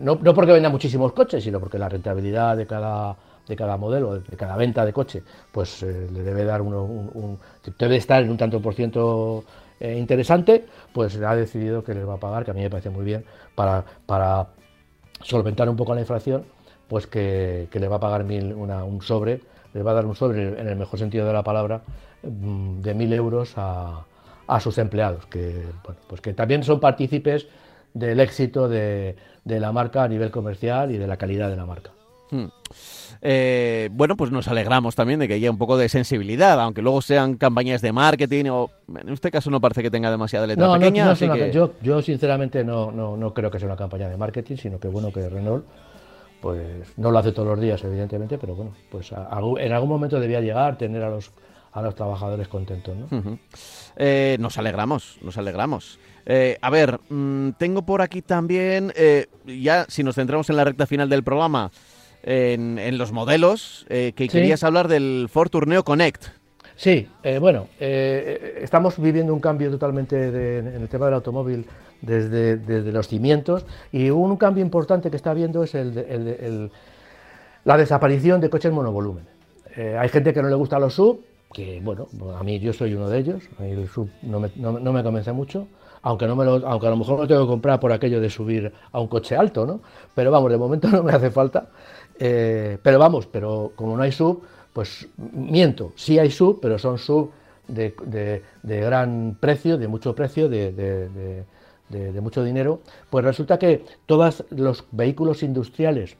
no, porque venda muchísimos coches, sino porque la rentabilidad de cada, de cada modelo, de cada venta de coche, pues eh, le debe dar uno, un, debe estar en un tanto por ciento eh, interesante, pues ha decidido que les va a pagar, que a mí me parece muy bien, para, para solventar un poco la inflación, pues que, le va a pagar mil, un sobre, le va a dar un sobre, en el mejor sentido de la palabra, mm, de mil euros a a sus empleados, que, pues que también son partícipes del éxito de, la marca a nivel comercial y de la calidad de la marca. Hmm. Eh, bueno, pues nos alegramos también de que haya un poco de sensibilidad, aunque luego sean campañas de marketing o en este caso no parece que tenga demasiada letra pequeña. yo, yo sinceramente no, no, creo que sea una campaña de marketing, sino que bueno que Renault pues no lo hace todos los días evidentemente, pero bueno, pues en algún momento debía llegar, tener a los a los trabajadores contentos. ¿no? Eh, nos alegramos, nos alegramos. Eh, a ver, mm, tengo por aquí también, eh, ya si nos centramos en la recta final del programa, en, los modelos, que querías hablar del Ford Tourneo Connect. Sí, bueno, estamos viviendo un cambio totalmente en el tema del automóvil desde, desde, los cimientos y un cambio importante que está habiendo es el, la desaparición de coches monovolumen. hay gente que no le gusta los sub, que bueno, a mí yo soy uno de ellos, a mí el sub no me, no, me convence mucho, aunque, no me lo, aunque a lo mejor lo tengo que comprar por aquello de subir a un coche alto, ¿no? Pero vamos, de momento no me hace falta. Eh, pero vamos, pero como no hay sub, pues miento, sí hay sub, pero son sub de, de, gran precio, de mucho precio, de, de, mucho dinero. Pues resulta que todos los vehículos industriales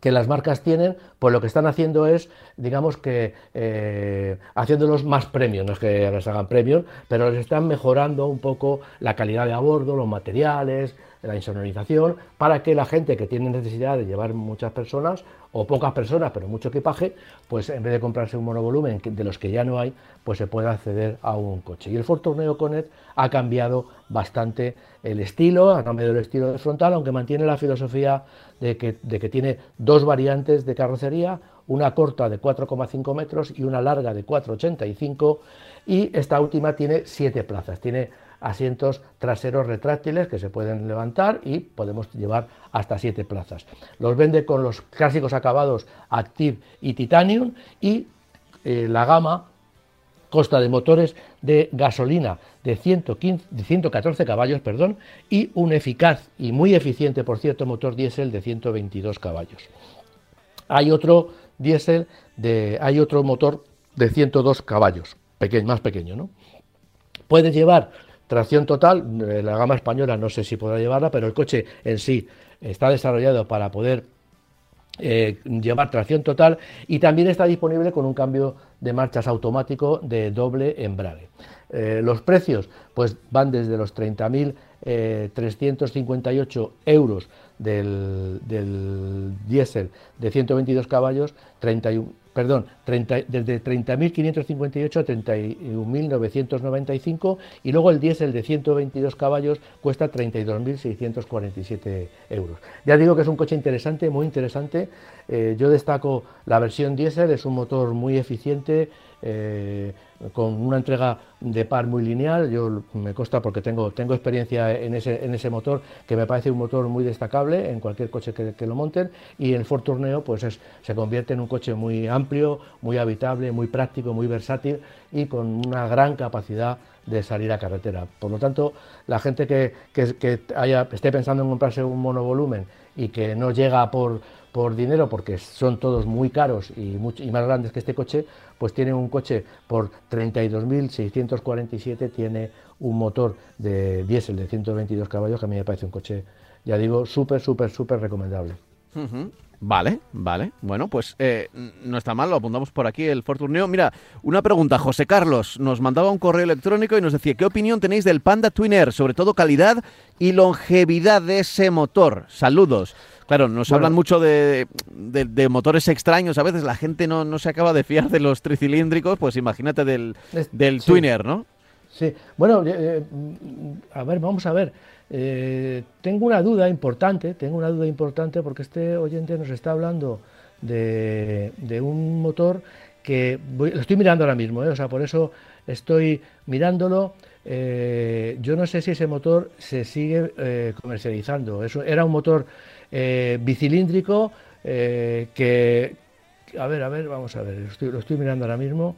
que las marcas tienen, pues lo que están haciendo es, digamos que, eh, haciéndolos más premium, no es que les hagan premium, pero les están mejorando un poco la calidad de a bordo, los materiales, la insonorización, para que la gente que tiene necesidad de llevar muchas personas, o pocas personas, pero mucho equipaje, pues en vez de comprarse un monovolumen de los que ya no hay, pues se pueda acceder a un coche. Y el Ford Tourneo Connect ha cambiado bastante el estilo, ha cambiado el estilo de frontal, aunque mantiene la filosofía de que, tiene dos variantes de carrocería, una corta de 4,5 metros y una larga de 4,85 y esta última tiene siete plazas, tiene asientos traseros retráctiles que se pueden levantar y podemos llevar hasta siete plazas. Los vende con los clásicos acabados Active y Titanium y eh, la gama consta de motores de gasolina de, 115, de 114 caballos perdón, y un eficaz y muy eficiente, por cierto, motor diésel de 122 caballos. Hay otro diésel de, hay otro motor de 102 caballos, pequeño, más pequeño, ¿no? Puede llevar tracción total, eh, la gama española no sé si podrá llevarla, pero el coche en sí está desarrollado para poder eh, llevar tracción total y también está disponible con un cambio de marchas automático de doble embrague. Eh, los precios pues van desde los 30.358 euros del, del diésel de 122 caballos, 31, perdón, 30, desde 30.558 a 31.995 y luego el diésel de 122 caballos cuesta 32.647 euros. Ya digo que es un coche interesante, muy interesante. Eh, yo destaco la versión diésel, es un motor muy eficiente, eh, con una entrega de par muy lineal. Yo me consta porque tengo, tengo experiencia en ese, en ese motor, que me parece un motor muy destacable en cualquier coche que, lo monten. Y el Ford Tourneo pues es, se convierte en un coche muy amplio, muy habitable, muy práctico, muy versátil y con una gran capacidad de salir a carretera. Por lo tanto, la gente que, que haya, esté pensando en comprarse un monovolumen y que no llega por por dinero, porque son todos muy caros y, y más grandes que este coche, pues tiene un coche por 32.647, tiene un motor de diésel de 122 caballos, que a mí me parece un coche, ya digo, súper, súper, súper recomendable. Vale, vale. Bueno, pues eh, no está mal, lo apuntamos por aquí, el Fortuneo. Mira, una pregunta. José Carlos nos mandaba un correo electrónico y nos decía, ¿qué opinión tenéis del Panda Twinner? Sobre todo calidad y longevidad de ese motor. Saludos. Claro, nos hablan mucho de, motores extraños. A veces la gente no, no, se acaba de fiar de los tricilíndricos, pues imagínate del, del Twinner, ¿no? Sí, bueno, eh, a ver, vamos a ver. Eh, tengo una duda importante, tengo una duda importante porque este oyente nos está hablando de, un motor que lo estoy mirando ahora mismo, ¿eh? o sea, por eso estoy mirándolo. Eh, yo no sé si ese motor se sigue comercializando. Eso era un motor bicilíndrico que, a ver, a ver, vamos a ver, lo estoy mirando ahora mismo.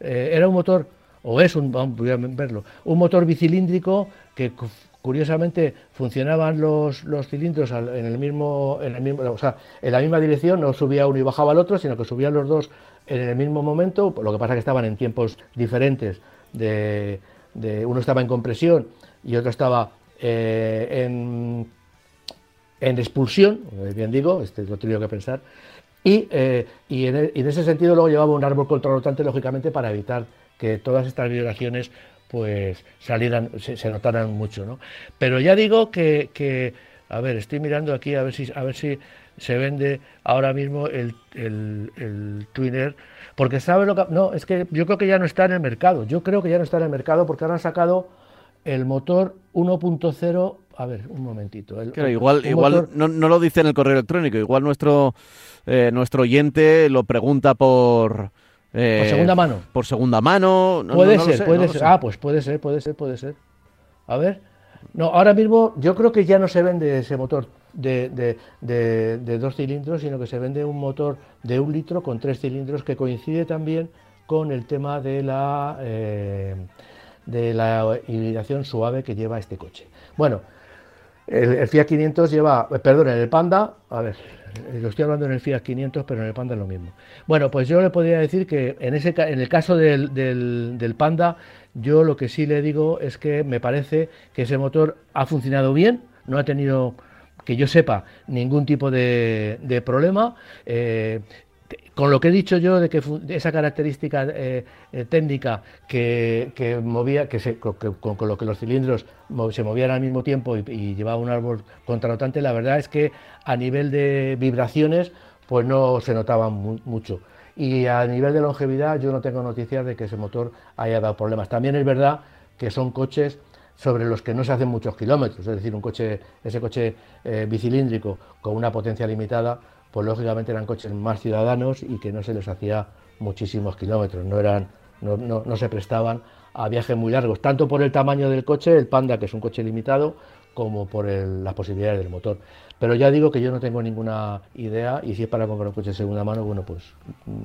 era un motor, o es un, voy a verlo, un motor bicilíndrico que Curiosamente funcionaban los, los cilindros en el mismo, en la misma dirección, no subía uno y bajaba el otro, sino que subían los dos en el mismo momento. Lo que pasa que estaban en tiempos diferentes. De, uno estaba en compresión y otro estaba eh, en, en expulsión, bien digo, este lo tengo que pensar. Y, eh, en, y, en, ese sentido luego llevaba un árbol controlotante, lógicamente, para evitar que todas estas vibraciones pues salieran, se, notaran mucho, ¿no? Pero ya digo que, a ver, estoy mirando aquí a ver si, a ver si se vende ahora mismo el, el, el Twinner, porque sabe lo que... No, es que yo creo que ya no está en el mercado, yo creo que ya no está en el mercado porque ahora han sacado el motor 1.0 a ver, un momentito. igual, igual no, no, lo dice en el correo electrónico, igual nuestro, eh, nuestro oyente lo pregunta por, eh, por segunda mano. Por segunda mano. puede ser, puede ser. Ah, pues puede ser, puede ser, puede ser. A ver. No, ahora mismo yo creo que ya no se vende ese motor de, dos cilindros, sino que se vende un motor de un litro con tres cilindros que coincide también con el tema de la, eh, de la hibridación suave que lleva este coche. Bueno, el, el Fiat 500 lleva, perdón, el Panda, a ver, eh, lo estoy hablando en el Fiat 500, pero en el Panda es lo mismo. Bueno, pues yo le podría decir que en, ese, en el caso del, del, Panda, yo lo que sí le digo es que me parece que ese motor ha funcionado bien, no ha tenido que yo sepa ningún tipo de, de problema. Eh, con lo que he dicho yo de que esa característica eh, eh, técnica que, movía, que, con, lo que los cilindros se movían al mismo tiempo y, llevaba un árbol contrarrotante, la verdad es que a nivel de vibraciones pues no se notaba mucho. Y a nivel de longevidad yo no tengo noticias de que ese motor haya dado problemas. También es verdad que son coches sobre los que no se hacen muchos kilómetros, es decir, un coche, ese coche eh, bicilíndrico con una potencia limitada pues lógicamente eran coches más ciudadanos y que no se les hacía muchísimos kilómetros, no, eran, no, no, se prestaban a viajes muy largos, tanto por el tamaño del coche, el Panda, que es un coche limitado, como por las posibilidades del motor. Pero ya digo que yo no tengo ninguna idea y si es para comprar un coche de segunda mano, bueno, pues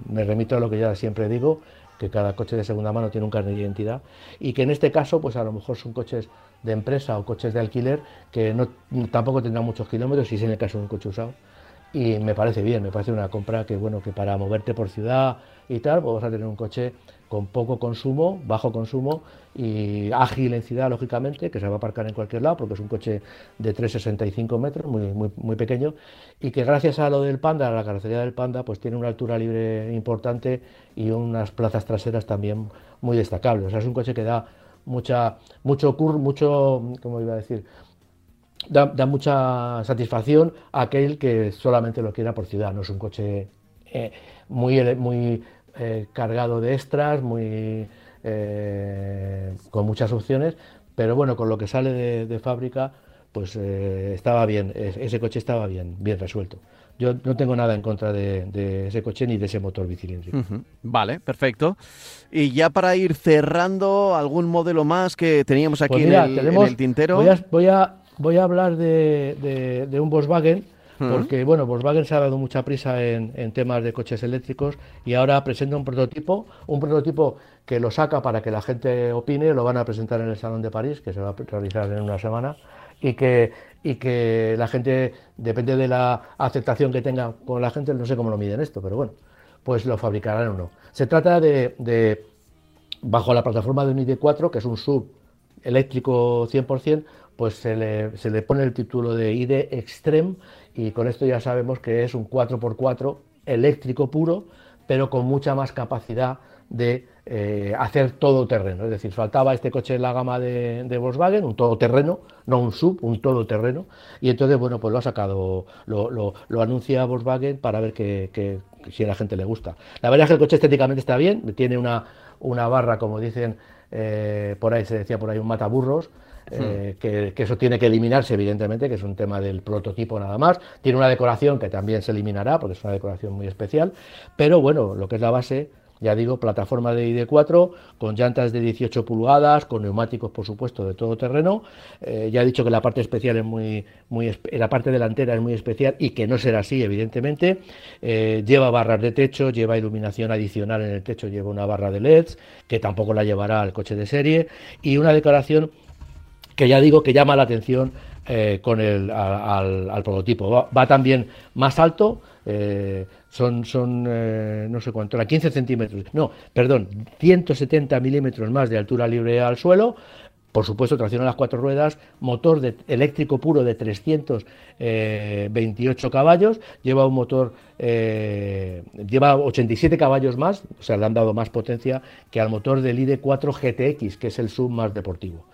me remito a lo que ya siempre digo, que cada coche de segunda mano tiene un carnet de identidad y que en este caso, pues a lo mejor son coches de empresa o coches de alquiler que no, tampoco tendrán muchos kilómetros, si es en el caso de un coche usado, y me parece bien, me parece una compra que bueno, que para moverte por ciudad y tal, pues vas a tener un coche con poco consumo, bajo consumo y ágil en ciudad, lógicamente, que se va a aparcar en cualquier lado porque es un coche de 3,65 metros, muy, muy, pequeño, y que gracias a lo del Panda, a la carrocería del Panda, pues tiene una altura libre importante y unas plazas traseras también muy destacables. O sea, es un coche que da mucha, mucho, cur, mucho, ¿cómo iba a decir? Da, mucha satisfacción a aquel que solamente lo quiera por ciudad. No es un coche eh, muy, muy eh, cargado de extras, muy, eh, con muchas opciones, pero bueno, con lo que sale de, fábrica, pues estaba bien, ese coche estaba bien, bien resuelto. Yo no tengo nada en contra de, ese coche ni de ese motor bicilíndrico. Vale, perfecto. Y ya para ir cerrando, ¿algún modelo más que teníamos aquí pues en, el, tintero? voy a voy a hablar de, un Volkswagen, porque bueno, Volkswagen se ha dado mucha prisa en, temas de coches eléctricos y ahora presenta un prototipo, un prototipo que lo saca para que la gente opine, lo van a presentar en el Salón de París, que se va a realizar en una semana, y que, y que la gente, depende de la aceptación que tenga con la gente, no sé cómo lo miden esto, pero bueno, pues lo fabricarán o no. Se trata de, de bajo la plataforma de un ID4, que es un sub eléctrico 100%, pues se le, se le pone el título de ID Extreme y con esto ya sabemos que es un 4x4 eléctrico puro, pero con mucha más capacidad de eh, hacer todo terreno. Es decir, faltaba este coche en la gama de, Volkswagen, un todoterreno, no un sub, un todoterreno. Y entonces, bueno, pues lo ha sacado, lo, lo, anuncia Volkswagen para ver que, si a la gente le gusta. La verdad es que el coche estéticamente está bien, tiene una, una barra, como dicen eh, por ahí, se decía por ahí, un mataburros. Eh, hmm. que, que, eso tiene que eliminarse, evidentemente, que es un tema del prototipo nada más. Tiene una decoración que también se eliminará, porque es una decoración muy especial, pero bueno, lo que es la base ya digo, plataforma de ID4 con llantas de 18 pulgadas, con neumáticos, por supuesto, de todo terreno. Eh, ya he dicho que la parte especial es muy, muy, la parte delantera es muy especial y que no será así, evidentemente. Eh, lleva barras de techo, lleva iluminación adicional en el techo, lleva una barra de LEDs que tampoco la llevará al coche de serie y una decoración que ya digo que llama la atención eh, con el, al, prototipo. Va, también más alto. Son, son eh, no sé cuánto, era 15 centímetros, no, perdón, 170 milímetros más de altura libre al suelo, por supuesto, tracción a las cuatro ruedas, motor eléctrico puro de 328 eh, caballos, lleva un motor, eh, lleva 87 caballos más, o sea, le han dado más potencia que al motor del ID4 GTX, que es el sub más deportivo.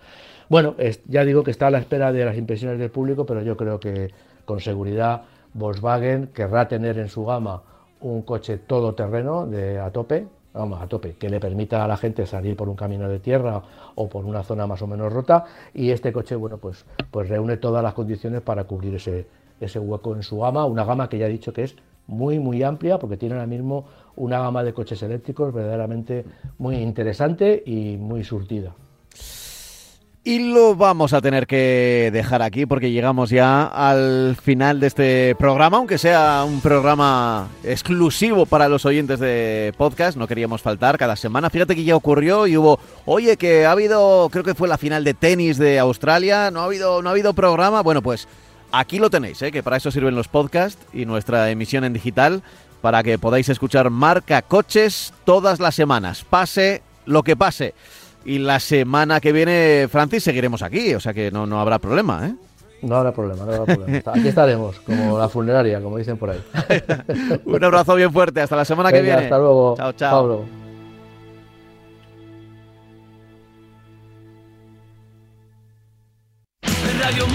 Bueno, ya digo que está a la espera de las impresiones del público, pero yo creo que con seguridad Volkswagen querrá tener en su gama un coche todoterreno de, a tope, vamos, a tope, que le permita a la gente salir por un camino de tierra o por una zona más o menos rota y este coche, bueno, pues, pues reúne todas las condiciones para cubrir ese, ese hueco en su gama, una gama que ya he dicho que es muy, muy amplia porque tiene ahora mismo una gama de coches eléctricos verdaderamente muy interesante y muy surtida. Y lo vamos a tener que dejar aquí porque llegamos ya al final de este programa, aunque sea un programa exclusivo para los oyentes de podcast, no queríamos faltar cada semana. Fíjate que ya ocurrió y hubo, oye, que ha habido, creo que fue la final de tenis de Australia, no ha habido, no ha habido programa. Bueno, pues aquí lo tenéis, ¿eh? que para eso sirven los podcasts y nuestra emisión en digital, para que podáis escuchar marca coches todas las semanas, pase lo que pase. Y la semana que viene, Francis, seguiremos aquí, o sea que no, no habrá problema, ¿eh? No habrá problema, no habrá problema. Aquí estaremos, como la funeraria, como dicen por ahí. Un abrazo bien fuerte, hasta la semana que viene. Hasta luego. Chao, chao. Pablo. Radio